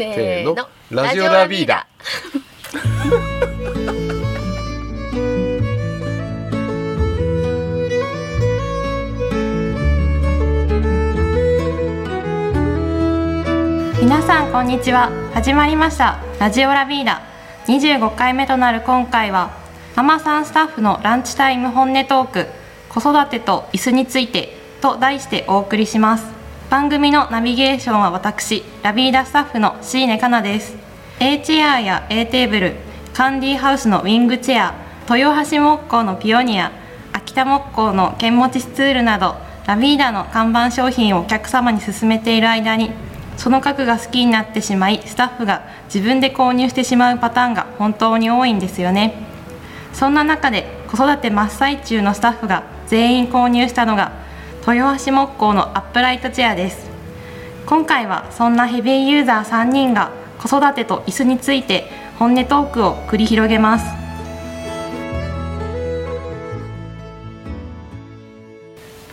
せーの。ラジオラビーダ 皆さんこんにちは。始まりました。ラジオラビーダ25回目となる今回はママさんスタッフのランチタイム本音トーク子育てと椅子についてと題してお送りします番組のナビゲーションは私ラビーダスタッフの椎根かなです。A チェアや A テーブルカンディハウスのウィングチェア豊橋木工のピオニア秋田木工の剣持ちスツールなどラビーダの看板商品をお客様に勧めている間にその家具が好きになってしまいスタッフが自分で購入してしまうパターンが本当に多いんですよね。そんな中で子育て真っ最中のスタッフが全員購入したのが豊橋木工のアップライトチェアです。今回はそんなヘビーユーザー3人が子育てと椅子について本音トークを繰り広げます。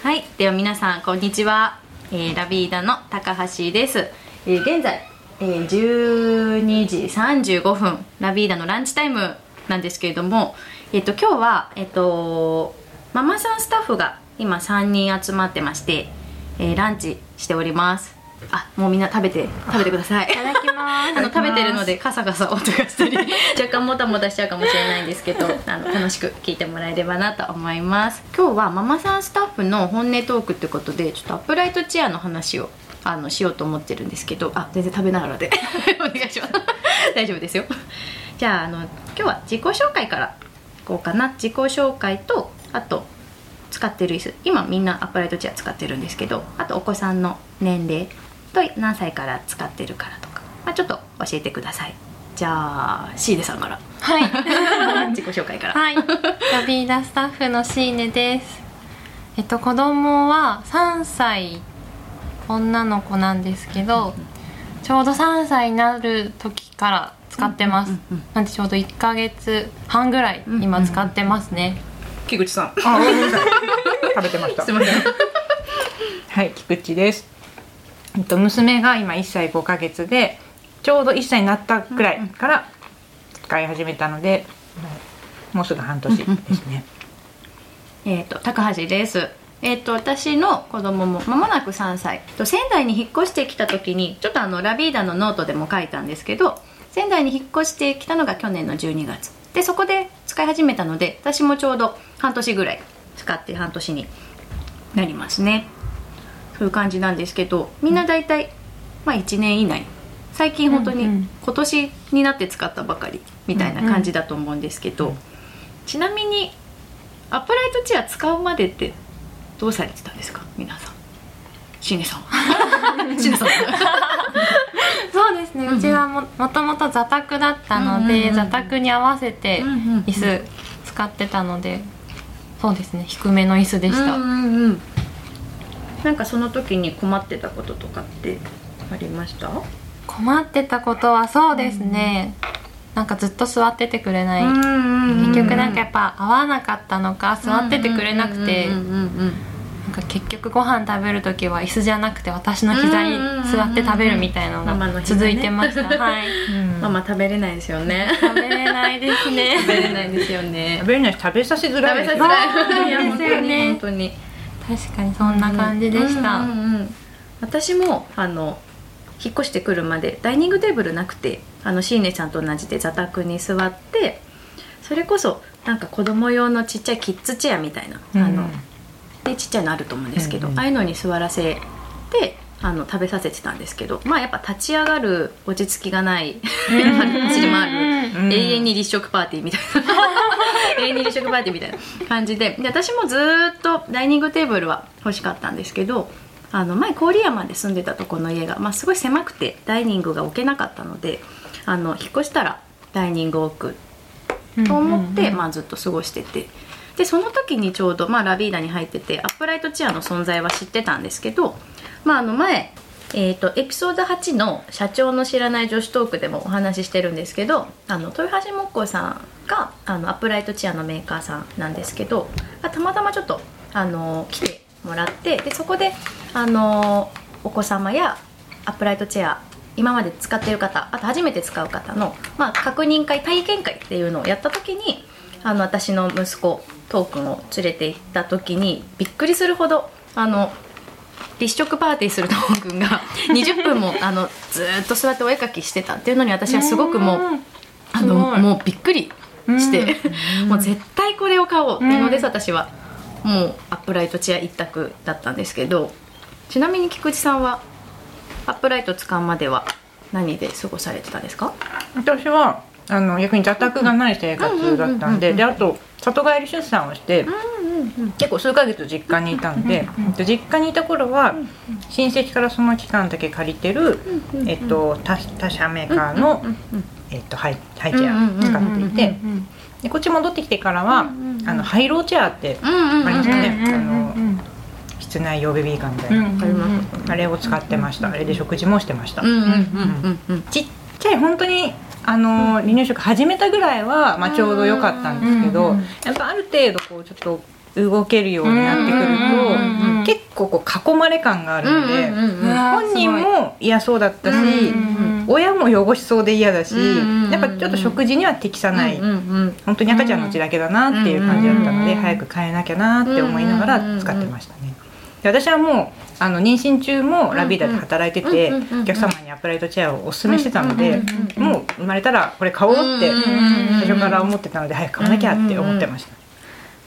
はい、では皆さんこんにちは、えーラビーダの高橋です、えー現在、えー12時35分。ラビーダのランチタイムなんですけれども、えっと今日はえっとママさんスタッフが今3人集まってまして、えーランチしております。あもうみんな食べて食べてください。いただきま あの食べてるのでカサカサ音がしたり 若干もたもたしちゃうかもしれないんですけど あの楽しく聞いてもらえればなと思います。今日はママさんスタッフの本音トークってことでちょっとアップライトチェアの話をあのしようと思ってるんですけどあ全然食べながらで。お願いします。大丈夫ですよ。じゃああの今日は自己紹介からいこうかな。自己紹介とあと使ってる椅子。今みんなアップライトチェア使ってるんですけどあとお子さんの年齢と何歳から使ってるからとか、まあ、ちょっと教えてください。じゃあシーネさんから。はい。自己紹介から、はい、ラビーダスタッフの椎根です。えっと子供は3歳女の子なんですけど、ちょうど3歳になる時から使ってます。うんうんうんなんでちょうど1ヶ月半ぐらい今使ってますね。木口さんあ、ごめんなさい。食べてました。すいませんはい、菊池です。えっと娘が今1歳5ヶ月で、ちょうど1歳になったくらいから使い始めたので、もうすぐ半年ですね。えっ、と高橋ですえっ、と私の子供も間もなく3歳と仙台に引っ越してきた時にちょっとあのラビーダのノートでも書いたんですけど仙台に引っ越してきたのが去年の12月でそこで使い始めたので私もちょうど半年ぐらい使って半年になりますね。そういう感じなんですけどみんな大体、まあ1年以内。最近本当に今年になって使ったばかりみたいな感じだと思うんですけど、ちなみにアップライトチェア使うまでってどうされてたんですか？皆さんシネさん。シネさん。そうですね。うんうん。うちはももともと座卓だったので、うんうんうん座卓に合わせてうんうんうん。椅子使ってたので、そうですね。低めの椅子でした。うんうんうん。なんかその時に困ってたこととかってありました？困ってたことはそうですね。なんかずっと座っててくれない。結結局なんかやっぱ合わなかったのか座っててくれなくて。うんうんうんうんなんか結局ご飯食べる時は椅子じゃなくて私の膝に座って食べるみたいなのが続いてました、はい。うん。ママ食べれないですよね。食べれないですね。食べれないですよね。食べれないし食べさせづらい。です食べさせづね。らい。いやそうですよね。本当に確かにそんな感じでした、うんうんうん私もあの引っ越してくるまでダイニングテーブルなくてあのシーネさんと同じで座卓に座ってそれこそなんか子供用のちっちゃいキッズチェアみたいな、あのでちっちゃいのあると思うんですけど、うんうん。ああいうのに座らせてあの食べさせてたんですけどまあやっぱ立ち上がる落ち着きがない走り回るうん。永遠に立食パーティーみたいな。永遠に立食パーティーみたいな感じで。で私もずーっとダイニングテーブルは欲しかったんですけどあの前郡山で住んでたとこの家が、まあ、すごい狭くてダイニングが置けなかったのであの引っ越したらダイニングを置くと思って、まあ、ずっと過ごしててでその時にちょうど、まあ、ラビーダに入っててアップライトチェアの存在は知ってたんですけど、まあ、あの前、えー、とエピソード8の「社長の知らない女子トーク」でもお話ししてるんですけどあの豊橋木工さんがあのアップライトチェアのメーカーさんなんですけどたまたまちょっとあの来てもらってでそこであのお子様やアップライトチェア今まで使ってる方あと初めて使う方の、まあ、確認会体験会っていうのをやった時にあの私の息子トークンを連れて行った時にびっくりするほどあの立食パーティーするトークンが 20分もあのずーっと座ってお絵描きしてたっていうのに私はすごくもうあのもうびっくりしてもう絶対これを買おうっていうのです、私は。もうアップライトチェア一択だったんですけどちなみに菊池さんはアップライト使うまでは何で過ごされてたんですか？私はあの逆に座卓がない生活だったんでであと里帰り出産をして結構数ヶ月実家にいたんでで実家にいた頃は親戚からその期間だけ借りてるえっと他他社メーカーのえっとハイハイチェア使っていてでこっち戻ってきてからはあのハイローチェアってありますかね。うんあの室内用ベビーカーみたいな。あれを使ってました。あれで食事もしてました。ちっちゃい本当にあの離乳食始めたぐらいは、まあ、ちょうど良かったんですけど、うんやっぱある程度こうちょっと動けるようになってくると、うん結構こう囲まれ感があるので、本人も嫌そうだったし、うん親も汚しそうで嫌だし、やっぱちょっと食事には適さない、本当に赤ちゃんの血だけだなっていう感じだったので、うん早く変えなきゃなって思いながら使ってましたね。で私はもうあの妊娠中もラビーダで働いてて、うんうんうんお客様にアップライトチェアをお勧めしてたので、うんうんうんもう生まれたらこれ買おうってうんうんうん。最初から思ってたので早く買わなきゃって思ってました。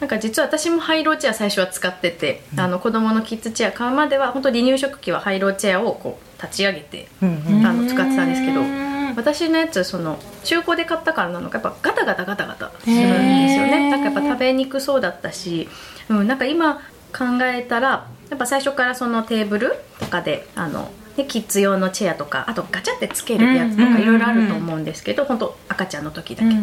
なんか実は私もハイローチェア最初は使ってて、あの子供のキッズチェア買うまでは本当離乳食器はハイローチェアをこう立ち上げてうんうん。あの使ってたんですけどうん。私のやつその中古で買ったからなのかやっぱガタガタガタガタするんですよねなんかやっぱ食べにくそうだったし、うん、なんか今考えたらやっぱ最初からそのテーブルとかであのでキッズ用のチェアとかあとガチャってつけるやつとうんうんうんうん。かいろいろあると思うんですけど本当赤ちゃんの時だけ、うん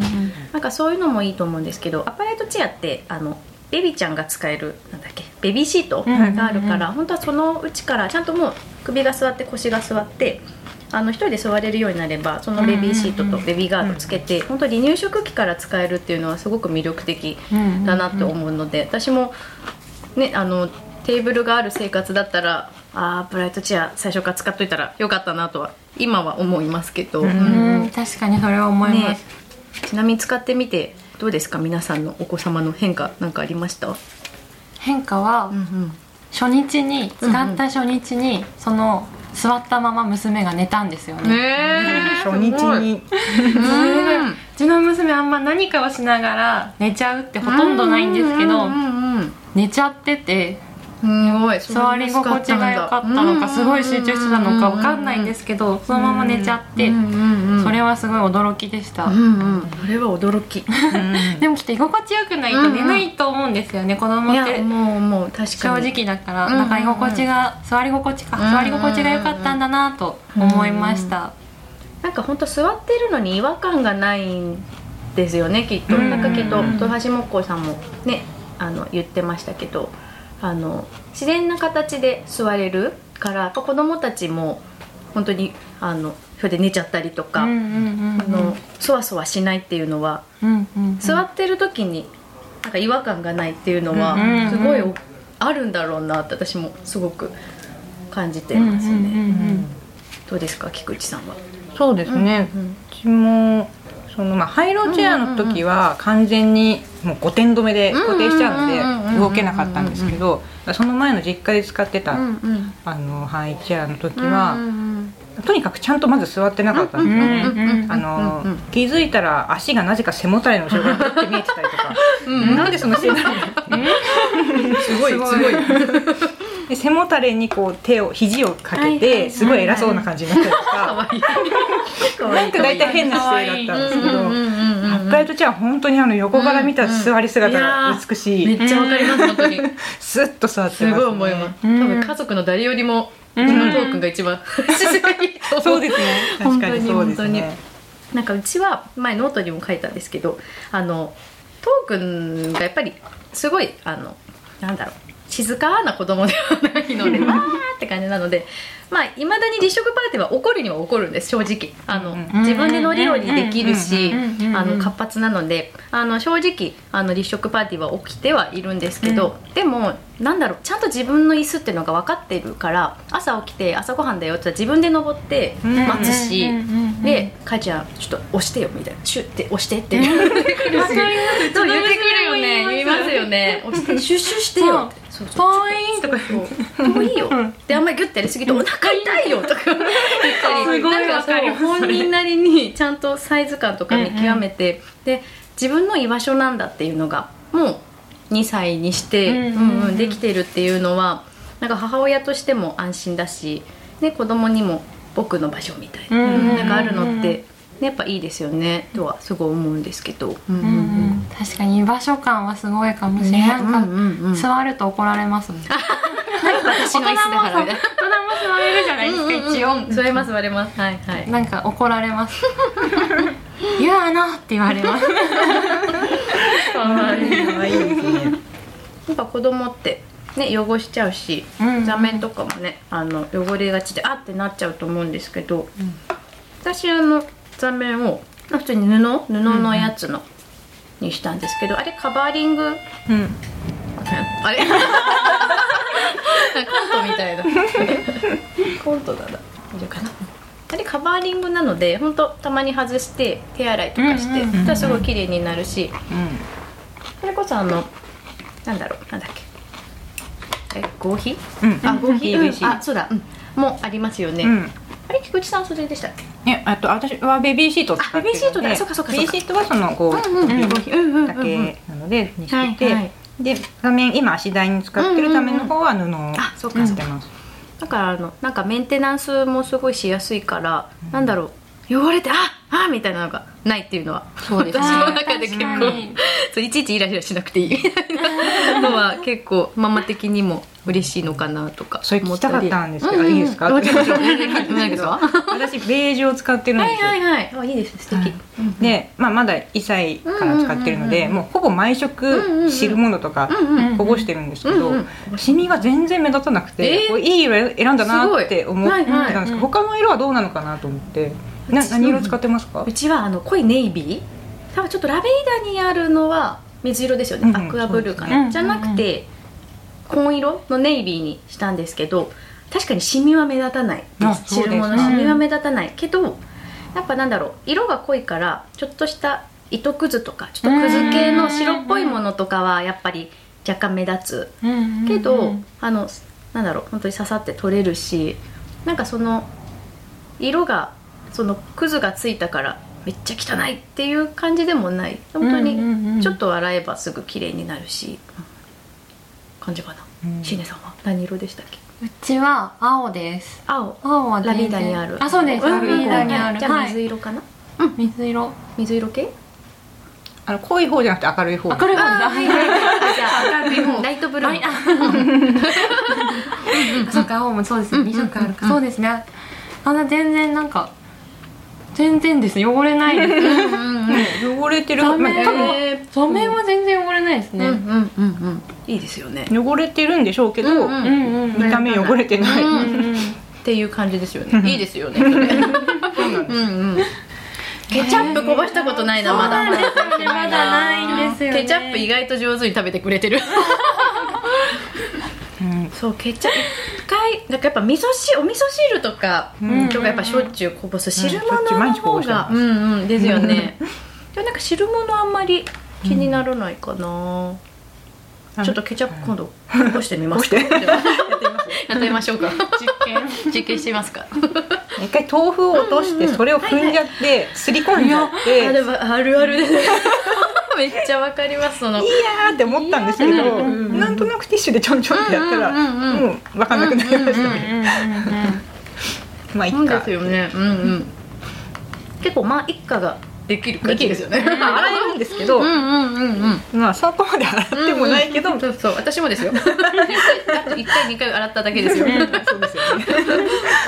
なんかそういうのもいいと思うんですけどアッパレートチェアってあのベビーちゃんが使えるなんだっけベビーシートがあるから、本当はそのうちからちゃんともう首が座って腰が座ってあの一人で座れるようになればそのベビーシートとベビーガードつけて、本当離乳食器から使えるっていうのはすごく魅力的うんだなって思うので、私もねあのテーブルがある生活だったらあーブライトチェア最初から使っといたらよかったなとは今は思いますけど、うん。うん。確かにそれは思いまね。す、ちなみに使ってみてどうですか？皆さんのお子様の変化なんかありました、変化はん初日に使った初日にその座ったまま娘が寝たんですよね、ね初日に。うちの娘あんま何かをしながら寝ちゃうってほとんどないんですけどうんうんうん。寝ちゃっててすごい。座り心地が良かったのかすごい集中してたのか分かんないんですけどそのまま寝ちゃってそれはすごい驚きでした。それは驚き。でもきっと居心地よくないと寝ないと思うんですよね子供って。もうもう確正かに。直だからなんか居心地が座り心地か。座り心地が良かったんだなと思いました。なんか本当座ってるのに違和感がないんですよねきっと、うん。なんかきっと豊橋木工さんもねあの言ってましたけどあの自然な形で座れるからやっぱ子供たちも本当にあのそれで寝ちゃったりとか、うんうんうんあのそわそわしないっていうのは、うんうんうん。座ってる時になんか違和感がないっていうのは、うんすごいあるんだろうなって私もすごく感じてますね、うんうんうんどうですか菊池さんは？そうですね、うんうちもそのまあハイローチェアの時は完全にもう5点止めで固定しちゃうのうんうん。うんうんで動けなかったんですけどその前の実家で使ってた、うんうん。あのハイチェアの時は、うんうんとにかくちゃんとまず座ってなかったんですよね、うんうんうんあの、うんうん気づいたら足がなぜか背もたれの後ろからグッて見えてたりとか、なんでその姿勢なのすごいすごい。で背もたれにこう手を肘をかけてすごい偉そうな感じになったりと 可かなんか大体変な姿勢だったんですけど。アップライトチェアは本当にあの横から見た座り姿が美しい、めっちゃわかります本当に。スッと座ってます、ね、すごい思います。多うん。分家族の誰よりもううん。ちのトークンが一番 そうですね。確かにそうです本当にねなんかうちは前ノートにも書いたんですけどあのトークンがやっぱりすごいあのなんだろう静かな子供ではないのでわーって感じなのでまあいまだに立食パーティーは起こるには起こるんです正直。あの、うん自分で乗り降りできるしうんうんうんあの活発なのであの正直あの立食パーティーは起きてはいるんですけど、でもなんだろうちゃんと自分の椅子っていうのが分かってるから朝起きて朝ごはんだよって自分で登って待つし、うんうんうんうん。で「かいちゃんちょっと押してよ」みたいな「シュッて押して」って。言ってくるしそう言ってくるよね。言いますよね。押してシュッシュしてよってそうそう。ポインとかそう遠いよ。であんまりギュッてやりすぎてお腹痛いよとか。言ったりすごいなんかそう本人なりにちゃんとサイズ感とか見極めて、で自分の居場所なんだっていうのがもう2歳にして、うんうんうん。うんうんできてるっていうのはなんか母親としても安心だし、ね、子供にも僕の場所みたいな,、うんうんうんうん。なんかあるのって、ね、やっぱいいですよねとはすごい思うんですけど。うんうんうんうん確かに居場所感はすごいかもしれない、なんか、うんうんうん。座ると怒られますもん。私の椅子だからみたいな。大人も座れるじゃないですか、一応、うんうんうん座れます座れます。はいはい。なんか怒られます。言うなって言われます。かわいいかわいいですね。やっぱ子供ってね汚しちゃうし、うん座面とかもねあの汚れがちであってなっちゃうと思うんですけど、私あの座面を普通に布布のやつの、にしたんですけどあれカバーリング？うん。あれ？コントみたいなコントだな。大丈夫かな？あれカバーリングなので本当たまに外して手洗いとかして、うすごい綺麗になるしうん。それこそあのなんだろうなんだっけ？え合皮？うん。あ合皮、うん。あそうだ、うん、もうありますよね、うんあれ？菊池さんそれでしたっけ？ね、あと私はベビーシートを使ってるのであベビーシートだ。そうかそうかベビーシートはそのこう、うんうんうん。合皮うんうんうんだけなのでにしてで画面今足台に使ってるための方は布をあそうか使ってます、だからあのなんかメンテナンスもすごいしやすいから、なんだろう汚れてああみたいなのがないっていうのは。そうですね。私の中で結構そういちいちイライラしなくていい。みたいなのは結構ママ的にも嬉しいのかなとかそれ聞きたかったんですけど、うん。うんいいですか？私ベージュを使ってるんはいですよ、はいはい。あいいです素敵、はい。で、まあ、まだ1歳から使ってるので、うんうんうんうん。もうほぼ毎うんうんう食ん汁物とかうんうん保護してるんですけど、うんうんシミが全然目立たなくて、えー。こういい色選んだなって思ってたんですけど、はいはい。他の色はどうなのかなと思ってな何色使ってますか？うちはあの濃いネイビー。多分ちょっとラベンダーにあるのは水色ですよね、うんアクアブルーかな、ね。じゃなくて紺色のネイビーにしたんですけど確かにシミは目立たない汁物のシミは目立たない。けどやっぱなんだろう。色が濃いからちょっとした糸くずとかちょっとくず系の白っぽいものとかはやっぱり若干目立つ。けど、あのなんだろう。本当に刺さって取れるしなんかその色がそのクズがついたからめっちゃ汚いっていう感じでもない。本当うんうんうんにちょっと洗えばすぐ綺麗になるし、感じかな、うん。シーネさんは？何色でしたっけ？うちは青です。青。青はラビーダにある。あそうです、んラビーダにある。じゃあはい。水色かな、水色。水色系？あの濃い方じゃなくて明るい方。明るい方。だあはいはいはいあじゃあ明るい方。ライトブルー。はいあそうか青もそうですね。うん2色あるか、うん。そうですね。あんな全然なんか全然です。汚れないです。汚れてる、ダメは全然汚れないですね、うんうんうん。うんいいですよね。汚れてるんでしょうけど、うんうんうんうん。うん見た目汚れてない、うんうんうん。っていう感じですよね。いいですよねうんうんケチャップこぼしたことないなまだまだ。ないんですよね。ケチャップ意外と上手に食べてくれてる。うん。そうケチャップ一回なんかやっぱ味噌汁お味噌汁とか、うん。とかやっぱしょっちゅうこぼす汁物の方がう。んうんですよね。でもなんか汁物あんまり気にならないかな、ちょっとケチャップ今度こぼしてみます か？やってみましょうか。実験。実験してみますか。一回豆腐を落としてそれを踏んじゃってすり込んじゃって。あでもあるあるですめっちゃわかりますその。いやーって思ったんですけど、うん。うんうんなんとなくティッシュでちょんちょんってやったら、うんうんうんうん。もう分かんなくなりましたね、うんうんうんまあいっそうでかすよね。うんうん。結構まあ一家ができる感じですよね。まあ洗えるんですけど、うんうんうんうん。まあそこまで洗ってもないけど、そうそう私もですよ。あと1回2回洗っただけですよ。そうですよね。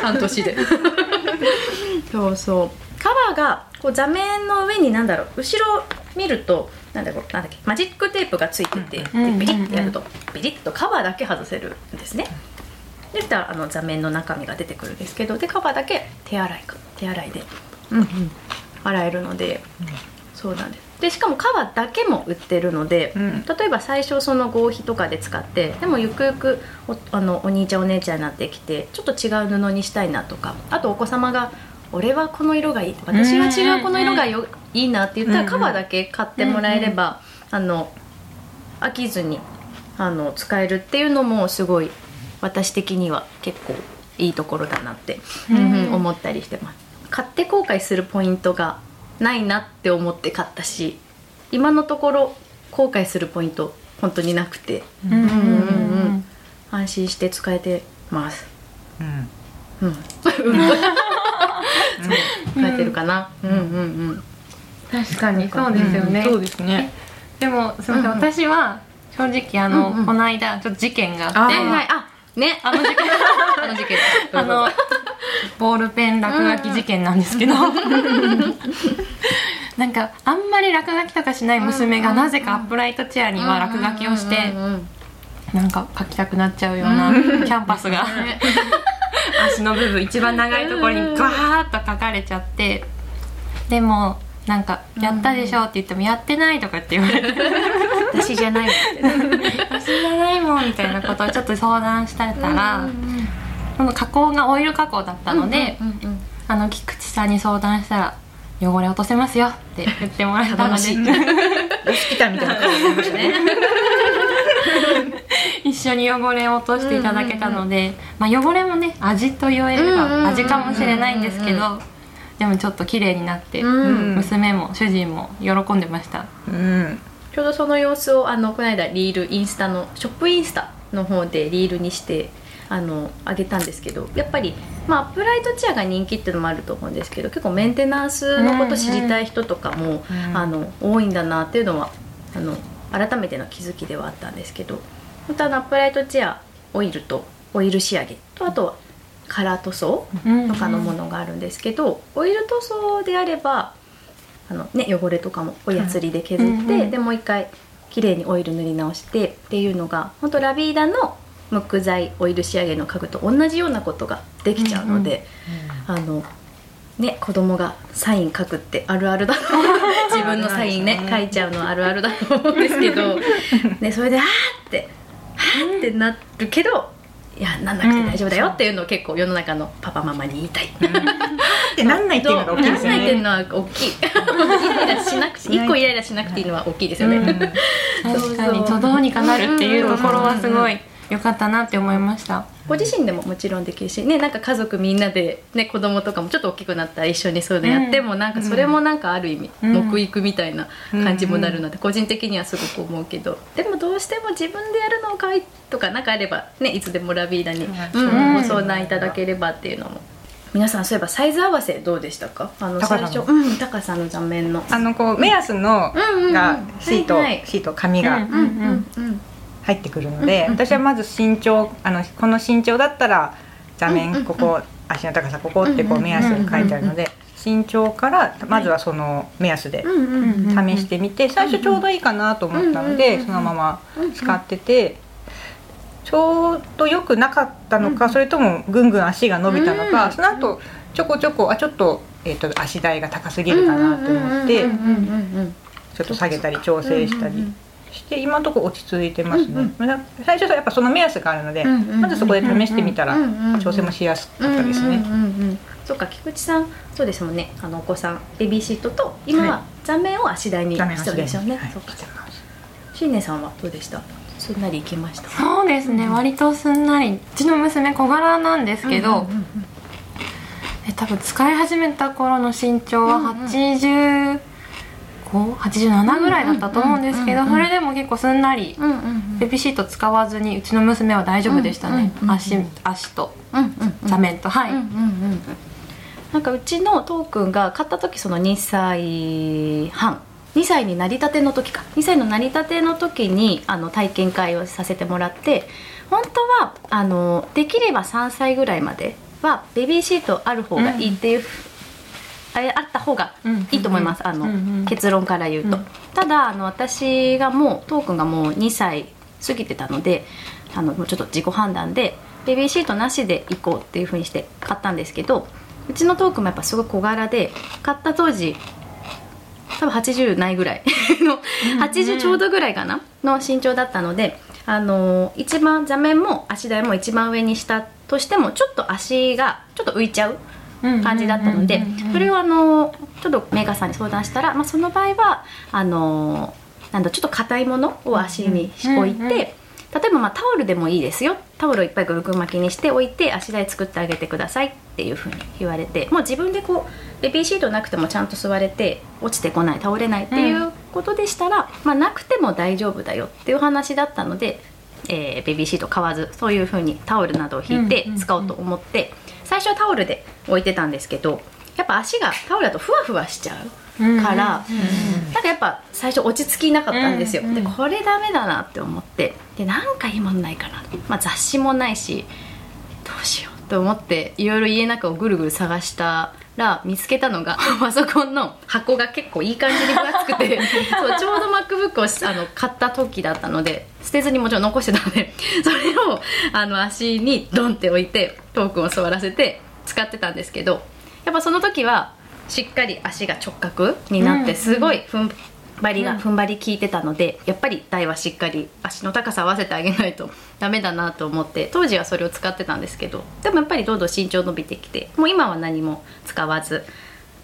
半年で。そうそう。カバーがこう座面の上になんだろう後ろ見るとなんだろうなんだっけマジックテープがついてて、うんでビリッてやるとビリッとカバーだけ外せるんですね。でしたらあの座面の中身が出てくるんですけどでカバーだけ手洗いか手洗いで、うんうん、洗えるので、そうなんです。でしかもカバーだけも売ってるので、うん。例えば最初その合皮とかで使ってでもゆくゆくおあのお兄ちゃんお姉ちゃんになってきてちょっと違う布にしたいなとかあとお子様が「俺はこの色がいい」私は違うこの色がよいいなって言ったうんらカバーだけ買ってもらえれば、あの飽きずにあの使えるっていうのもすごい私的には結構いいところだなって、うん。うんうん思ったりしてます。買って後悔するポイントがないなって思って買ったし今のところ後悔するポイント本当になくてうんうんうん安心して使えてます。うん。うん 使えてるかな。うん。うんうん確かにそうですよね、そうですね。でもすみません、私は正直あの、この間ちょっと事件があって。あはいはい。あね。あの事件。あの事件。あのボールペン落書き事件なんですけど、なんかあんまり落書きとかしない娘がなぜかアップライトチェアには落書きをしてなんか書きたくなっちゃうようなキャンパスが 足の部分一番長いところにガーッと書かれちゃってでもなんか「やったでしょ」って言っても「やってない」とかって言われて。私じゃない「私じゃないもん」みたいなことをちょっと相談してたら加工がオイル加工だったので、あの菊池さんに相談したら「汚れ落とせますよ」って言ってもらえたので。しい。来たみたいな顔してましたね。一緒に汚れを落としていただけたので、まあ、汚れもね味と言えれば味かもしれないんですけうんうんどでもちょっと綺麗になって、うん。娘も主人も喜んでました。うん。ちょうどその様子をあのこの間リールインスタのショップインスタの方でリールにしてあの上げたんですけどやっぱり、まあ、アップライトチェアが人気っていうのもあると思うんですけど結構メンテナンスのこと知りたい人とかも、うん。あの多いんだなっていうのはあの改めての気づきではあったんですけど本当あのアップライトチェアオイルとオイル仕上げとあとはカラー塗装とかのものがあるんですけど、オイル塗装であればあの、ね、汚れとかもおやつりで削って、うん。うんうんでもう一回綺麗にオイル塗り直してっていうのが本当ラビーダのムック剤オイル仕上げの家具と同じようなことができちゃうので、あのね子供がサイン書くってあるあるだ 自分のサインね書いちゃうのはあるあるだと思うんですけど、ね、それで「あーって「あーってなるけどいやなんなくて大丈夫だよっていうのを結構世の中のパパママに言いたい。ってなんないっていうのが大きいですよなんないっていうねのは大きい。イライラしなくて一個イライラしなくていいのは大きいですよね。うん。確かにとどうにかなるっていうところはすごい良かったなって思いました。ご自身でももちろんできるしねなんか家族みんなでね子供とかもちょっと大きくなったら一緒にそういうのやっても、なんかそれもなんかある意味、うん。木育みたいな感じもなるので、個人的にはすごく思うけど。でもどうしても自分でやるのかいとか何かあればねいつでもラビーダに、うん。うんご相談いただければっていうのも。皆さんそういえばサイズ合わせどうでしたか？あの最高さの。初。うん高さの座面の。あのこう目安のうんうんうん。がシート、シート紙が。うんうんうんうん入ってくるので、私はまず身長あのこの身長だったら座面ここ、足の高さここってこう目安書いてあるので、身長からまずはその目安で試してみて、最初ちょうどいいかなと思ったので、そのまま使ってて。ちょうど良くなかったのか、うんそれともぐんぐん足が伸びたのか、うんその後ちょこちょこあちょっと,、えー、と足台が高すぎるかなと思って、ちょっと下げたり調整したりうんうんうんして今のところ落ち着いてますね、うんまだ最初はやっぱその目安があるので、うんうんうんまずそこで試してみたらうんうんうん。調整もしやすかったですね、うんうんうんうんそうか菊池さんそうですもんね。あのお子さんベビーシートと今はは座面を足台にしてるんですよね、はい。そうか。新年さんはどうでした？すんなりいきました？そうですね。割とすんなり。うちの娘小柄なんですけど、うんうんうんえ多分使い始めた頃の身長はうんうん8587ぐらいだったと思うんですけどそれでも結構すんなりベビーシート使わずにうちの娘は大丈夫でしたね、足足と座面と、はい、なんかうちのトークンが買った時その2歳半。2歳になりたての時か。2歳のなりたての時にあの体験会をさせてもらって本当はあのできれば3歳ぐらいまではベビーシートある方がいいっていう、あれあった方がいいと思います、あの、うんうん。結論から言うと、うん。ただあの私がもうトークンがもう2歳過ぎてたのであのもうちょっと自己判断でベビーシートなしで行こうっていうふうにして買ったんですけどうちのトークもやっぱすごい小柄で買った当時多分80ないぐらい の80ちょうどぐらいかな？の身長だったのであのー一番座面も足台も一番上にしたとしてもちょっと足がちょっと浮いちゃう感じだったのでそれをあのちょっとメーカーさんに相談したら、まあ、その場合はあのなんだちょっと硬いものを足に置いて例えばまあタオルでもいいですよ。タオルをいっぱいぐるぐる巻きにしておいて足台作ってあげてくださいっていうふうに言われてもう自分でこうベビーシートなくてもちゃんと座れて落ちてこない倒れないっていうことでしたら、まあ、なくても大丈夫だよっていう話だったので、えーベビーシート買わずそういうふうにタオルなどを引いて使おうと思って、最初はタオルで置いてたんですけどやっぱ足がタオルだとふわふわしちゃうから、なんかやっぱ最初落ち着きなかったんですよ、でこれダメだなって思ってでなんかいいもんないかな、まあ、雑誌もないしどうしようと思っていろいろ家の中をぐるぐる探したら見つけたのが パソコンの箱が結構いい感じに分厚くて そうちょうど MacBook をしあの買った時だったので捨てずにもちろん残してたのでそれをあの足にドンって置いてトークンを座らせて使ってたんですけどやっぱその時はしっかり足が直角になってすごい踏ん張りが踏ん張り効いてたのでやっぱり台はしっかり足の高さ合わせてあげないと ダメだなと思って当時はそれを使ってたんですけどでもやっぱりどんどん身長伸びてきてもう今は何も使わず、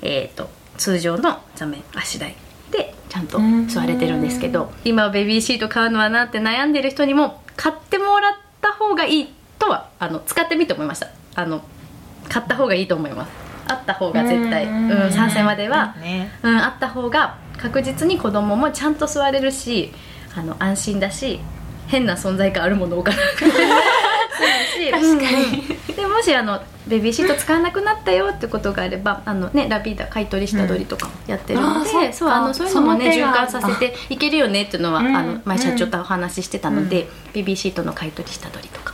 えー、と通常の座面足台でちゃんと座れてるんですけど今はベビーシート買うのはなって悩んでる人にも買ってもらった方がいいとはあの使ってみて思いました。あの買った方がいいと思います。あった方が絶対、うん、賛成までは、ね。うん、あった方が確実に子供もちゃんと座れるしあの安心だし変な存在感あるものを置かなくて。確かに、でもしあのベビーシート使わなくなったよってことがあればあの、ね、ラビーダ買い取り下取りとかもやってるので、あーそうあのそういうのもね循環させていけるよねっていうのは、うんあの前社長とお話ししてたので、ベビーシートの買い取り下取りとか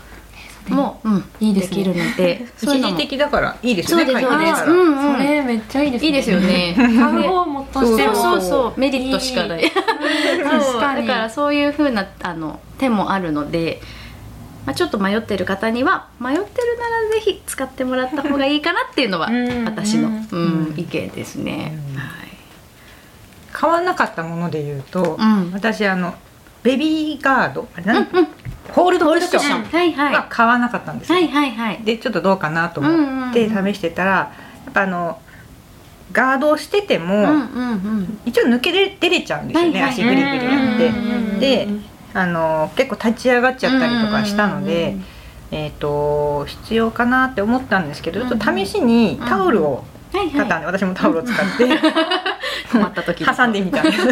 も、うん、いいですねきるので 一時的だからいいですよねそうですうですうんうん。それめっちゃいいですね。いいですよね。買う方もとしても。そうそうメリットしかない。確かに。だからそういう風なあの手もあるので、まあ、ちょっと迷ってる方には迷ってるならぜひ使ってもらった方がいいかなっていうのはうん。私の、うんうん。意見ですね、うん。はい。買わなかったもので言うと、うん。私あのベビーガード？あれなんホールドクッション。はいはい。は買わなかったんですよ、はいはいはい。でちょっとどうかなと思ってうんうん試してたら、やっぱあのガードをしてても、うんうんうん。一応抜けれ出れちゃうんですよね、はいはい。足グリグリやって、うんうんうんであの結構立ち上がっちゃったりとかしたので、うんうんうん。えー、と必要かなって思ったんですけど、ちょっと試しにタオルを買ったんで、私もタオルを使って。困った時 挟んでみたんです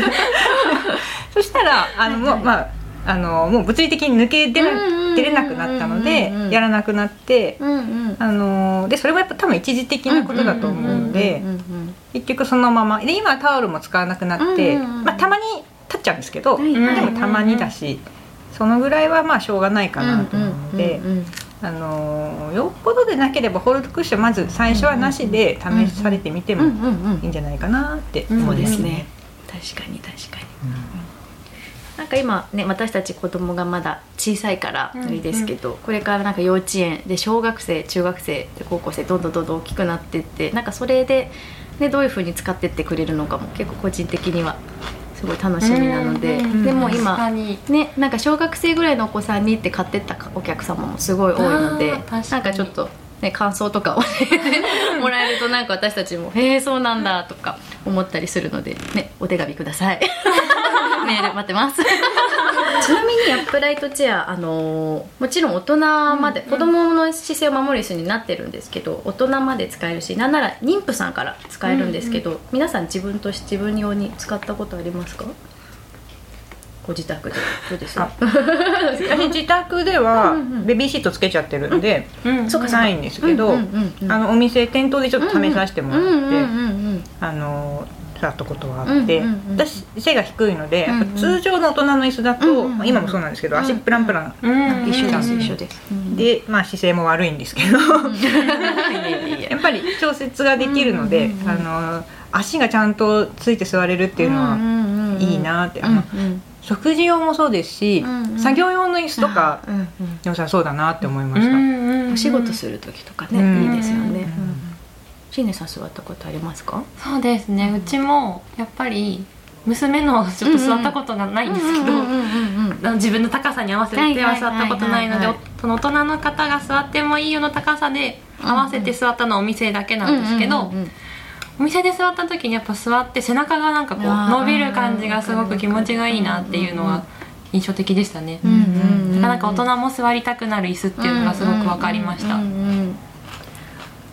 そしたらあの、もうまああのもう物理的に抜け出なうんうんうんうん出れなくなったのでうんうん。やらなくなってうんうん。あのでそれはやっぱ多分一時的なことだと思うのでうんうんうん結局そのまま。で今はタオルも使わなくなって、うんうんうん。まあ、たまに立っちゃうんですけど、はいはいでもたまにだしそのぐらいはまあしょうがないかなと思うので、うんうんうんあのよっぽどでなければホールドクッションまず最初はなしで試されてみてもうんうんうんいいんじゃないかなってうん思いますそうですねね。確かに確かに。なんか今ね私たち子供がまだ小さいからあれですけど、これからなんか幼稚園で小学生中学生で高校生どんどんどんどん大きくなってってなんかそれで、ね、どういう風に使ってってくれるのかも結構個人的にはすごい楽しみなので、うんでも今に。ねなんか小学生ぐらいのお子さんにって買ってったお客様もすごい多いのでなんかちょっと、ね、感想とかを もらえるとなんか私たちも「へえそうなんだ」とか思ったりするので、ね、お手紙ください メール待ってます ちなみにアップライトチェア、あのーもちろん大人まで、子供の姿勢を守る椅子になってるんですけど大人まで使えるしなんなら妊婦さんから使えるんですけど、皆さん自分と自分用に使ったことありますか？ご自宅で。どうです？あ私自宅ではうんうんうん。ベビーシートつけちゃってるんで、うんそうかそうか。ないんですけど、うんうんうんうん。あのお店店頭でちょっと試させてもらって、うんうんうんうんあの触ったことがあって、私背が低いので、通常の大人の椅子だと、今もそうなんですけど、うん足プランプラン、うん一緒ですうん。一緒です、うんで、まあ、姿勢も悪いんですけど。い やっぱり調節ができるので、あの足がちゃんとついて座れるっていうのはいいなって、食事用もそうですし、作業用の椅子とか良さそうだなって思いました。うん仕事する時とかね、うん。いいですよね、シーネさん座ったことありますか？そうですね。うちもやっぱり娘のちょっと座ったことがないんですけど、うんうんうんうんうん。自分の高さに合わせては座ったことないので大人の方が座ってもいいよの高さで合わせて座ったのはお店だけなんですけど、うんうんうんうん。お店で座った時にやっぱ座って背中がなんかこう伸びる感じがすごく気持ちがいいなっていうのは印象的でしたね、うんうんうんなんか大人も座りたくなる椅子っていうのがすごく分かりました、うんうんうん。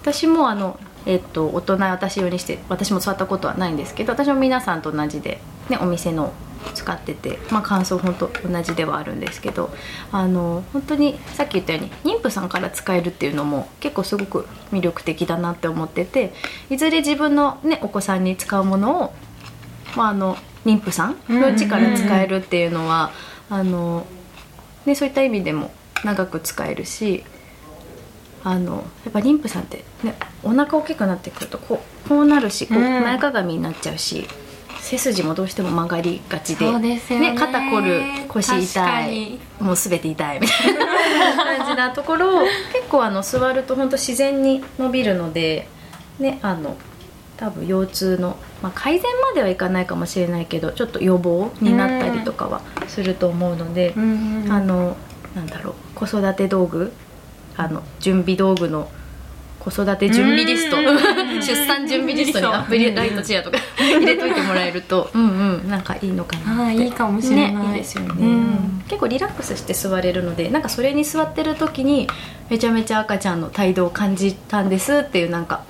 私もあの、えっと大人私用にして私も座ったことはないんですけど私も皆さんと同じで、ね、お店の使ってて、まあ、感想本当同じではあるんですけどあの本当にさっき言ったように妊婦さんから使えるっていうのも結構すごく魅力的だなって思ってていずれ自分の、ね、お子さんに使うものを、まあ、あの妊婦さんのうちから使えるっていうのは、あのね、そういった意味でも長く使えるしあのやっぱ妊婦さんって、ね、お腹大きくなってくるとこうこうなるしこううん。前かがみになっちゃうし背筋もどうしても曲がりがちでそうですよね。肩凝る腰確痛いもう全て痛いみたいな感じなところを 結構あの座ると本当自然に伸びるのでねあの多分腰痛の、まあ、改善まではいかないかもしれないけどちょっと予防になったりとかはすると思うので、あのなんだろう子育て道具あの準備道具の子育て準備リスト。うん。出産準備リストにアップライトチェアとか入れといてもらえるとうんうん。なんかいいのかなって。いいかもしれない。ね、いいですよね、うん。結構リラックスして座れるのでなんかそれに座ってる時にめちゃめちゃ赤ちゃんの態度を感じたんですっていうなんか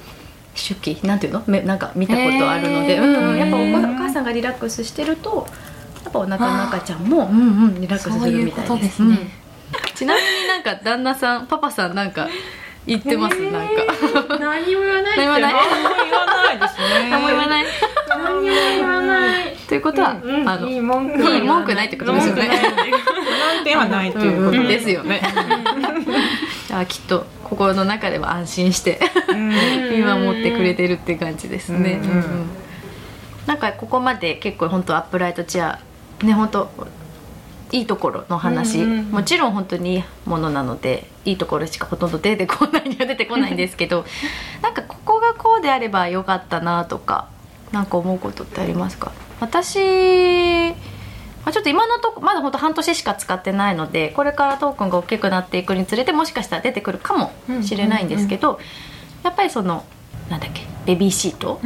手記。なんていうの？めなんか見たことあるので、うんうん、やっぱお母さんがリラックスしてるとやっぱお腹の赤ちゃんもうんうんリラックスするみたいですね。うんちなみになんか旦那さんパパさんなんか言ってます、なんか。何も言わない何も言わない？何も言わないですね。何も言わない。何も言わないということは、うんうん。あのいい文句い。い文句ないってことですよね。難点はないということうんですよね。じゃあきっと心の中では安心してうん。見守ってくれてるって感じですね、うん。うん。なんかここまで結構本当アップライトチェアね本当いいところの話、うんうんもちろん本当にいいものなのでいいところしかほとんど出てこないには出てこないんですけど なんかここがこうであればよかったなとかなんか思うことってありますか？私まあちょっと今のとこまだ本当半年しか使ってないのでこれからトークンが大きくなっていくにつれてもしかしたら出てくるかもしれないんですけど、やっぱりそのなんだっけベビーシート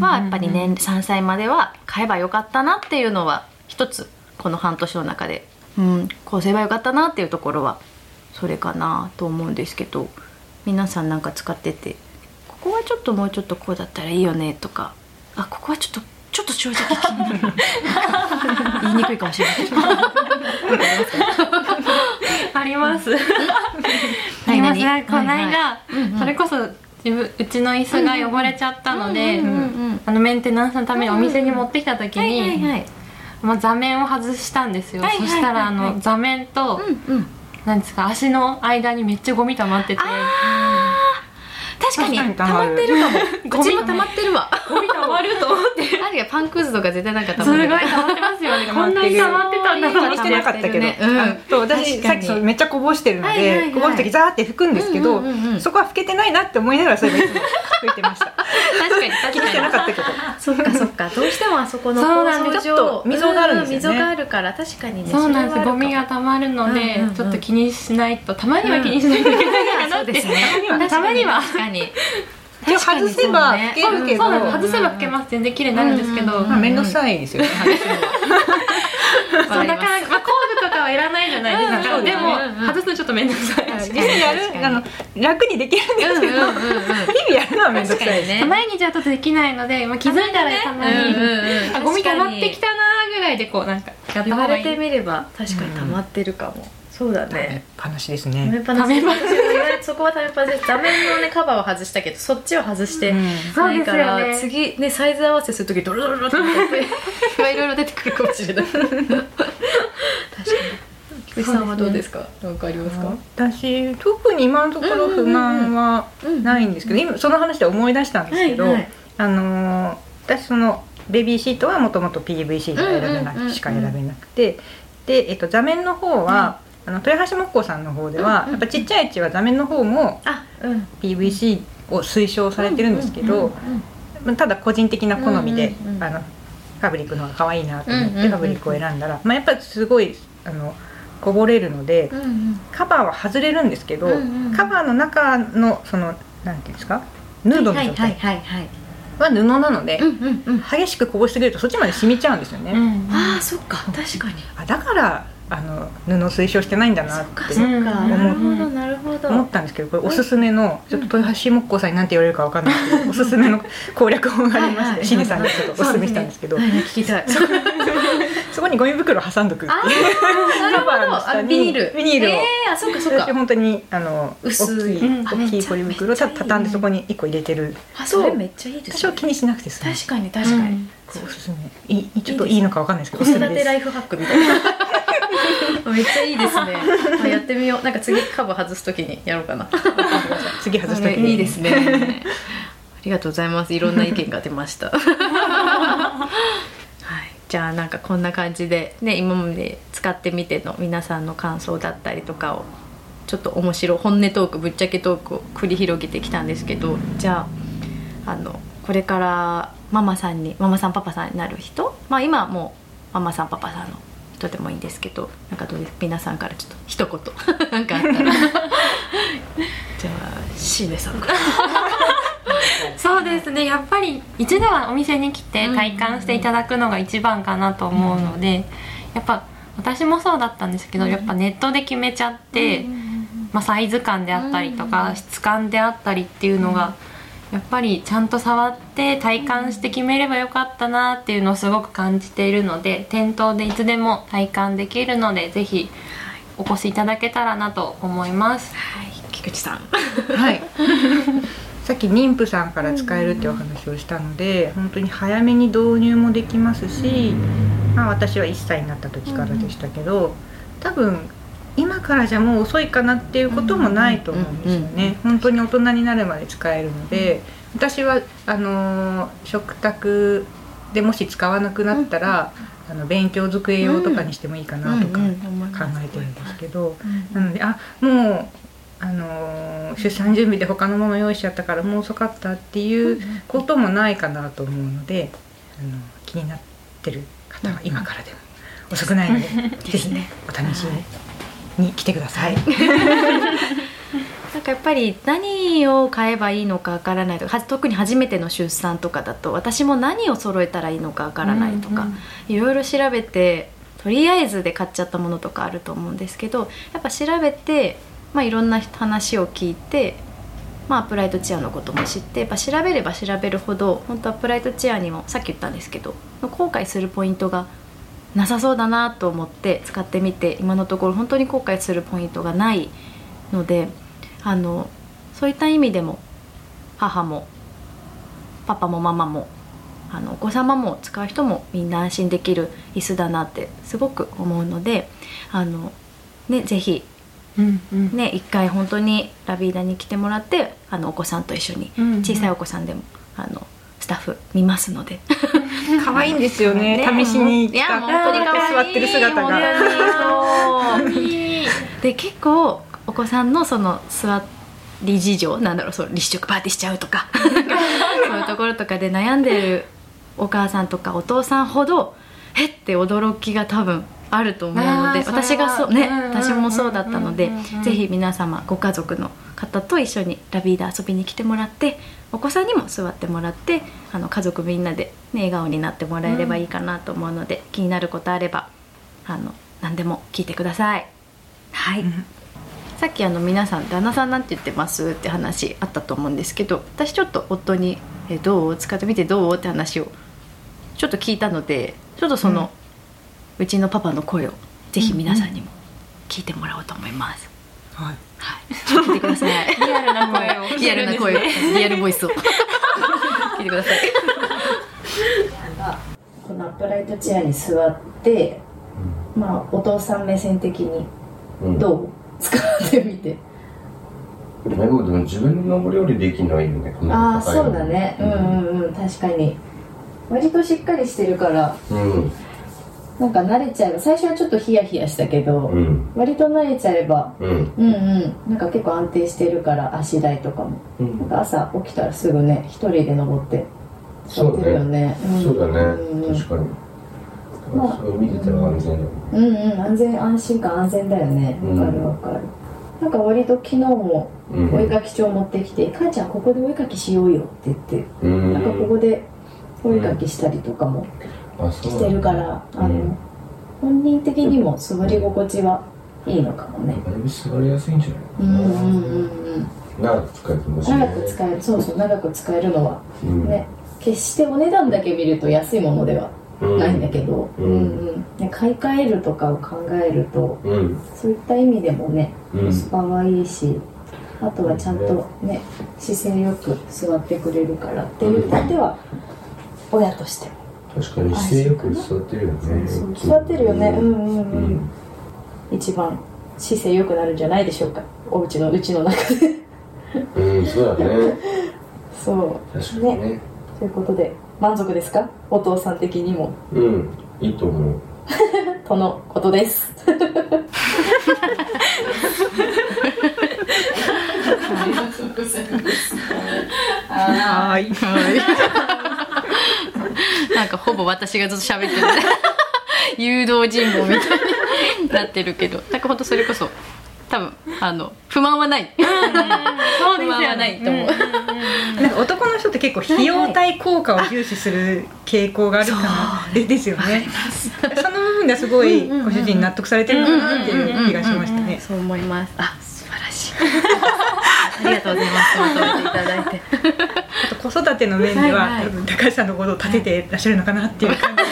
はやっぱり年3歳までは買えばよかったなっていうのは一つこの半年の中で、うん、こうすればよかったなっていうところはそれかなと思うんですけど。皆さんなんか使っててここはちょっともうちょっとこうだったらいいよねとか。あここはちょっとちょっと正直 言いにくいかもしれない。あります。あ何ります。何？このはい間それこそ自分うちの椅子が汚れちゃったのであのメンテナンスのためにお店に持ってきた時に、はいまあ座面を外したんですよ。はいはいはいそしたらあはいの座面とうんうん。なんですか足の間にめっちゃゴミ溜まってて、確かに確かに溜まってるかも。うちも溜まってるわ。ゴミ溜まると思って。あるよパンくずとか絶対なんか溜すごいまってる。溜まってますよね。こんなに溜まってたんだと思って気にしてなかったけど、ね。うん。あそう私さっきそうめっちゃこぼしてるので、はいはいはい。こぼす時ザーって拭くんですけど、うんうんうんうん。そこは拭けてないなって思いながらそういえばいつも拭いてました。確かに。確気にしてなかったけど。そっかそっか。どうしてもあそこのそうなんです。構造上ちょっと溝があるんですよね。う溝があるから確かにねそうなんです。ゴミが溜まるので、うんうんうん。ちょっと気にしないとたまには気にしないといけないそうですね。たまには。確かに。外せば拭けるけど、そうなんです。外せば拭けます。全然綺麗になるんですけど、面倒くさいですよそうなかなか、まあ、工具とかはいらないじゃないですか、うんでも、うんうん外すのちょっと面倒くさい。実際やるあの楽にできるんですけど、うんうんうんうん。日々やるのは面倒くさいね毎日はちょっとできないので、まあ、気づいたらたまに、うんうんうんあゴミ溜まってきたなーぐらいでこうなんかやった言われてみれば確かに溜まってるかも、そうだね。話ですためねっぱなしためっぱなし。私も言われてそこはためっぱなしです。座面のねカバーを外したけどそっちを外してうん。ないから、ね。次ねサイズ合わせする時ドロドロドロって いろいろ出てくるかもしれない。確かに菊池さんはどうですか？何かありますか？私特に今のところ不満はないんですけど、今その話で思い出したんですけど、はいはい。あのー私そのベビーシートはもともと PVC が選べなうんうんうんうんしか選べなくて。で、えっと、座面の方は、あの豊橋木工さんの方では、やっぱちっちゃい血は座面の方も PVC を推奨されてるんですけど、まあただ個人的な好みで、あのファブリックの方が可愛いなと思ってファブリックを選んだら、まあ、やっぱりすごいあのこぼれるのでカバーは外れるんですけど、カバーの中のそのなんていうんですか？ヌードの状はいはい態はいはい。は布なので、うんうんうん。激しくこぼしすぎるとそっちまで染みちゃうんですよね、うんああそっか。確かに。あだからあの布推奨してないんだなってか思そったんですけどこれおすすめのちょっと豊橋木工さんに何て言われるかわかんないですけど おすすめの攻略法がありましてシネさんにちょっとおすすめしたんですけど。聞きたい そこにゴミ袋挟んどくっていうカバーのど下にあビニール。ビニールを。えー、あそっかそっか。私本当にあの薄い。うん大きいポリ袋をた畳んでそこに1個入れてる。あそれめっちゃいいですね。多少気にしなくて確かに確かに、うおすすめ。いいちょっといいのかわかんないですけどお子すすめです。育てライフハックみたいな。めっちゃいいですね。あやってみよう。なんか次カバー外すときにやろうかな。次外すあ時に。れいいですね。ありがとうございます。いろんな意見が出ました。はいじゃあなんかこんな感じでね今まで使ってみての皆さんの感想だったりとかをちょっと面白い本音トークぶっちゃけトークを繰り広げてきたんですけどじゃああのこれからママさんにママさんパパさんになる人？まあ今はもうママさんパパさんの人でもいいんですけどなんかどうです？皆さんからちょっと一言。なんかあったら。じゃあシーネさんから そうですね。やっぱり一度はお店に来て体感していただくのが一番かなと思うので、やっぱ私もそうだったんですけど、やっぱネットで決めちゃって、まあ、サイズ感であったりとか、質感であったりっていうのが、やっぱりちゃんと触って体感して決めればよかったなっていうのをすごく感じているので店頭でいつでも体感できるのでぜひお越しいただけたらなと思います。はい。菊池さん。はい さっき妊婦さんから使えるってお話をしたので本当に早めに導入もできますし、まあ、私は1歳になった時からでしたけど多分今からじゃもう遅いかなっていうこともないと思うんですよね。本当に大人になるまで使えるので私はあのー食卓でもし使わなくなったら、あの勉強机用とかにしてもいいかなとか考えてるんですけど、なのであもうあのー出産準備で他のもの用意しちゃったからもう遅かったっていうこともないかなと思うので、あの気になってる方は今からでも遅くないので、ぜひねお試しに来てください。なんかやっぱり何を買えばいいのかわからないとかは特に初めての出産とかだと私も何を揃えたらいいのかわからないとか、いろいろ調べてとりあえずで買っちゃったものとかあると思うんですけどやっぱ調べて、まあ、いろんな話を聞いて、まあ、アプライトチェアのことも知ってやっぱ調べれば調べるほど本当アプライトチェアにもさっき言ったんですけど後悔するポイントがなさそうだなと思って使ってみて今のところ本当に後悔するポイントがないのであのそういった意味でも母もパパもママもあのお子様も使う人もみんな安心できる椅子だなってすごく思うのであの、ね、ぜひ、うんうんね、一回本当にラビーダに来てもらってあのお子さんと一緒にうんうん小さいお子さんでもあのスタッフ見ますので。可愛いんですよね。試しに来たいや本当に可愛い座ってる姿が。で結構お子さんのその座り事情なんだろうそう立食パーティーしちゃうとか そういうところとかで悩んでるお母さんとかお父さんほどえって驚きが多分あると思うので私がそうね、うんうんうんうん私もそうだったので、うんうんうん。ぜひ皆様ご家族の方と一緒にラビーダ遊びに来てもらってお子さんにも座ってもらってあの家族みんなで、ね、笑顔になってもらえればいいかなと思うので、気になることあればあの何でも聞いてください。はい、うん。さっきあの皆さん旦那さんなんて言ってますって話あったと思うんですけど私ちょっと夫に「えどう？使ってみてどう?」って話をちょっと聞いたのでちょっとその、うちのパパの声をぜひ皆さんにも聞いてもらおうと思います。はい。はい、ちょっと聞いてください。リアルな声を。リアルな声を、リアルボイスを。聞いてください。このアップライトチェアに座って、まあお父さん目線的にうん、どう使ってみて？でもでも自分の料理できないよねああそうだね。うんうんうん。確かに。割としっかりしてるから。うんなんか慣れちゃえば最初はちょっとヒヤヒヤしたけど、うん。割と慣れちゃえばうん。うんうん。なんか結構安定してるから足台とかも、うん。なんか朝起きたらすぐね一人で登って座ってるよね。ん。そうだね。うんうん。確かに。まあ。それ見てたら安全だもんうんうん。安全安心感安全だよね。うん。わかるわかる、なんか割と昨日もうん。お絵かき帳持ってきて「母ちゃんここでお絵かきしようよ」って言ってうん。なんかここでお絵かきしたりとかもしてるから、あの、本人的にも座り心地はいいのかもね。だいぶ座りやすいんじゃうんな。いうんうんうん。長く使えてほし。いね長く使えるそうそう長く使えるのは。うん。ね決してお値段だけ見ると安いものではないんだけど、うん。うんうん。ね、買い替えるとかを考えるとうん。そういった意味でもねうん。コスパはいいし、あとはちゃんとね姿勢よく座ってくれるからっていう点では親としても確かに。姿勢よく座ってるよね。そう座ってるよね。うん。うんううん、ん。一番姿勢良くなるんじゃないでしょうか。お家のうちの中で。うんそうだね。そう。確かにね。ということで満足ですか？お父さん的にも。うん。いいと思う。とのことです。はい なんかほぼ私がずっと喋ってる。誘導尋問みたいになってるけど。なんかほんとそれこそ多分あの不満はない。そう不満はないと思う、なんか男の人って結構費用対効果を重視する傾向があるかな。でですよね。その部分ではすごいご主人納得されてるのかなっていう気がしましたね。そう思います。あ素晴らしいありがとうございます。まとめていただいて。あと子育ての面では、はいはい。多分高橋さんのことを立ててらっしゃるのかなっていう感じ。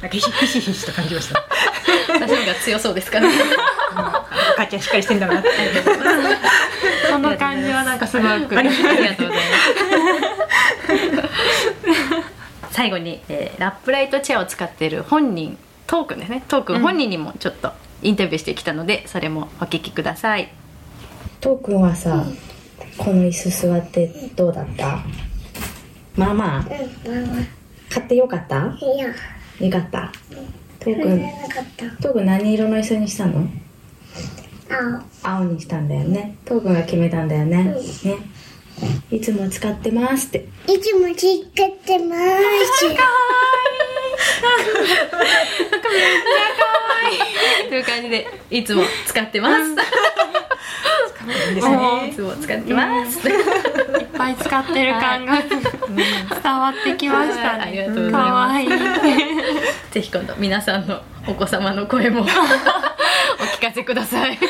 なんかひひしひしと感じました。私の方が強そうですからねお母ちゃんしっかりしてんだなって。その感じはなんかすごく。ありがとうございます。最後に、えーラップライトチェアを使っている本人トークンですねトークン本人にもちょっとインタビューしてきたので、それもお聞きください。トークンはさこの椅子座ってどうだった？まあまあ買ってよかった？いや、よかった。トーク。トークン何色の椅子にしたの？青。青にしたんだよね。トークンが決めたんだよね。ね。いつも使ってますって。いつも知ってます。という感じでいつも使ってます、ですね。いつも使ってます、いっぱい使ってる感が伝わってきましたはいありがねとうございます。い。ぜひ今度皆さんのお子様の声も。お聞かせください。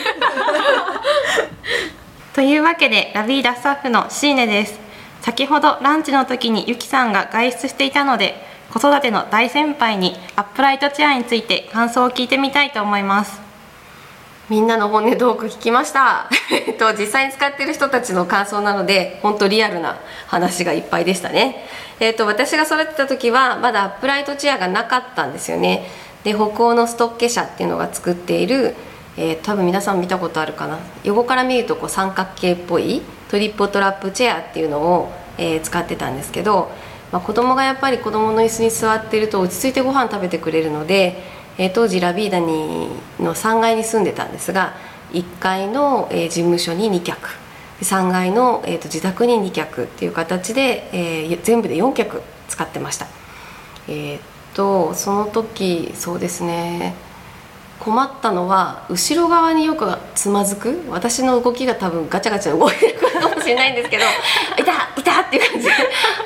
というわけでラビーダスタッフのシーネです。先ほどランチの時にゆきさんが外出していたので子育ての大先輩にアップライトチェアについて感想を聞いてみたいと思いますみんなの本音トーク聞きました。えっと、実際に使ってる人たちの感想なので、本当リアルな話がいっぱいでしたね。えっと、私が育てた時は、まだアップライトチェアがなかったんですよね。で、北欧のストッケ社っていうのが作っている、えー多分皆さん見たことあるかな。横から見るとこう三角形っぽいトリップトラップチェアっていうのを、えー使ってたんですけど、まあ、子供がやっぱり子供の椅子に座ってると落ち着いてご飯食べてくれるので、えー当時ラビーダにの3階に住んでたんですが1階の、えー事務所に2脚3階の、えーと自宅に2脚っていう形で、えー全部で4脚使ってましたえーっとその時そうですね困ったのは後ろ側によくつまずく私の動きが多分ガチャガチャ動いてるからかもしれないんですけど「いたいた!」っていう感じで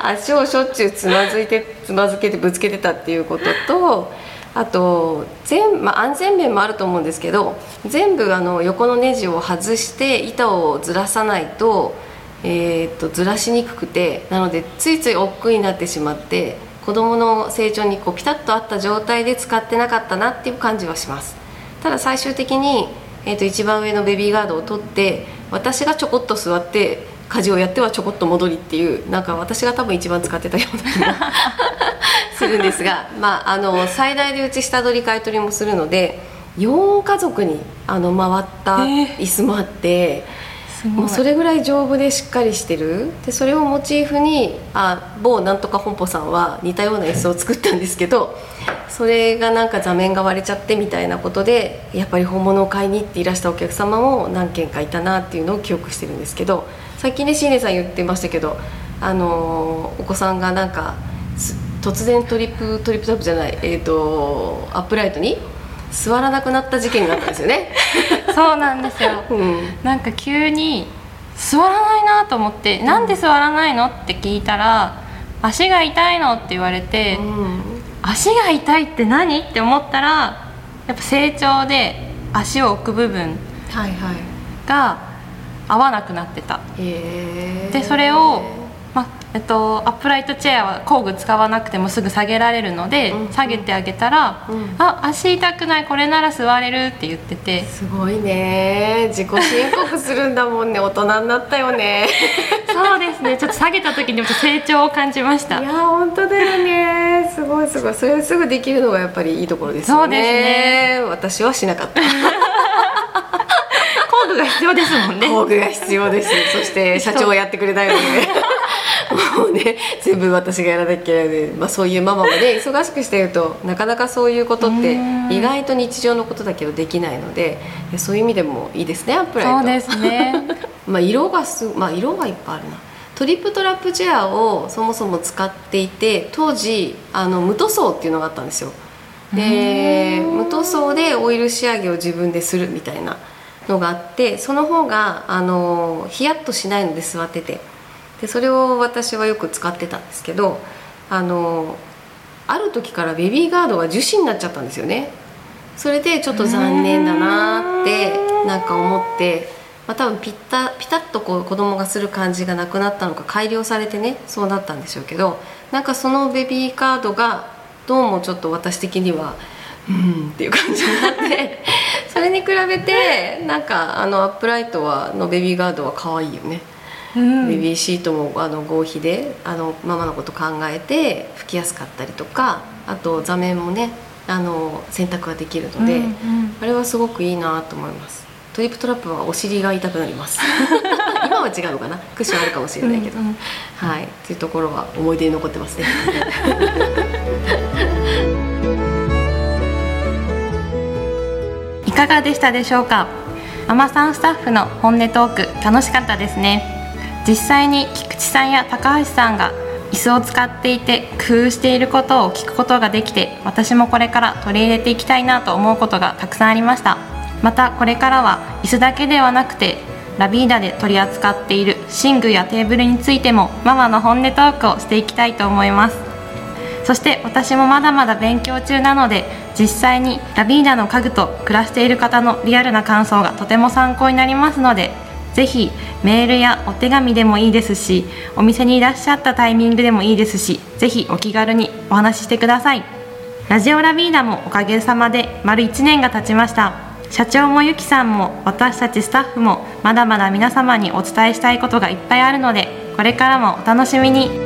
足をしょっちゅうつまずいてつまずけてぶつけてたっていうこととあと全、まあ、安全面もあると思うんですけど全部あの横のネジを外して板をずらさないと,、えーっとずらしにくくてなのでついつい億劫になってしまって子どもの成長にこうピタッと合った状態で使ってなかったなっていう感じはします。ただ最終的に、えー、と一番上のベビーガードを取って私がちょこっと座って家事をやってはちょこっと戻りっていうなんか私が多分一番使ってたような。するんですが、まあ、あの最大でうち下取り買い取りもするので4家族にあの回った椅子もあって、ごい。もうそれぐらい丈夫でしっかりしてる。でそれをモチーフにあ某なんとか本舗さんは似たような椅子を作ったんですけどそれがなんか座面が割れちゃってみたいなことでやっぱり本物を買いに行っていらしたお客様も何件かいたなっていうのを記憶してるんですけどさっきね椎根さん言ってましたけどあのーお子さんがなんかす突然トリップトリップタップじゃないえっ、とアップライトに座らなくなった事件があったんですよね。そうなんですよ。うん。なんか急に座らないなと思って、なんで座らないのって聞いたら足が痛いのって言われて、うん。足が痛いって何って思ったらやっぱ成長で足を置く部分はいはい。が合わなくなってた。へー。でそれを、まえっと、アップライトチェアは工具使わなくてもすぐ下げられるので、うん。下げてあげたら「うん。あ足痛くないこれなら座れる」って言ってて。すごいね。自己申告するんだもんね。大人になったよね。そうですね。ちょっと下げた時にも成長を感じました。いや本当だよね。すごいすごい。それすぐできるのがやっぱりいいところですよね。そうですね。私はしなかった。工具が必要ですもんね。工具が必要です。そして社長はやってくれないのでもうね全部私がやらなきゃいけないので、まあ、そういうママもね忙しくしてるとなかなかそういうことって意外と日常のことだけどできないのでそういう意味でもいいですねアップライト。そうですね。まあ色がすまあ色がいっぱいあるな。トリップトラップチェアをそもそも使っていて当時あの無塗装っていうのがあったんですよ。で無塗装でオイル仕上げを自分でするみたいなのがあってその方があのヒヤッとしないので座っててでそれを私はよく使ってたんですけどあのある時からベビーガードが樹脂になっちゃったんですよねそれでちょっと残念だなってなんか思って、まあ、多分ピッタピタッとこう子供がする感じがなくなったのか改良されてねそうなったんでしょうけどなんかそのベビーカードがどうもちょっと私的にはうんっていう感じになってそれに比べてなんかあのアップライトはのベビーガードは可愛いよね。うん。ベビーシートもあの合皮であのママのこと考えて拭きやすかったりとかあと座面もねあの洗濯ができるので、うんうん。あれはすごくいいなと思います。トリップトラップはお尻が痛くなります。今は違うのかな？クッションあるかもしれないけど、うんうん。はい。っていうところは思い出に残ってますね。いかがでしたでしょうか？ママさんスタッフの本音トーク楽しかったですね実際に菊池さんや高橋さんが椅子を使っていて工夫していることを聞くことができて私もこれから取り入れていきたいなと思うことがたくさんありました。またこれからは椅子だけではなくてラビーダで取り扱っている寝具やテーブルについてもママの本音トークをしていきたいと思います。そして私もまだまだ勉強中なので実際にラビーダの家具と暮らしている方のリアルな感想がとても参考になりますのでぜひメールやお手紙でもいいですしお店にいらっしゃったタイミングでもいいですしぜひお気軽にお話ししてください。ラジオラビーダもおかげさまで丸1年が経ちました。社長もゆきさんも私たちスタッフもまだまだ皆様にお伝えしたいことがいっぱいあるのでこれからもお楽しみに。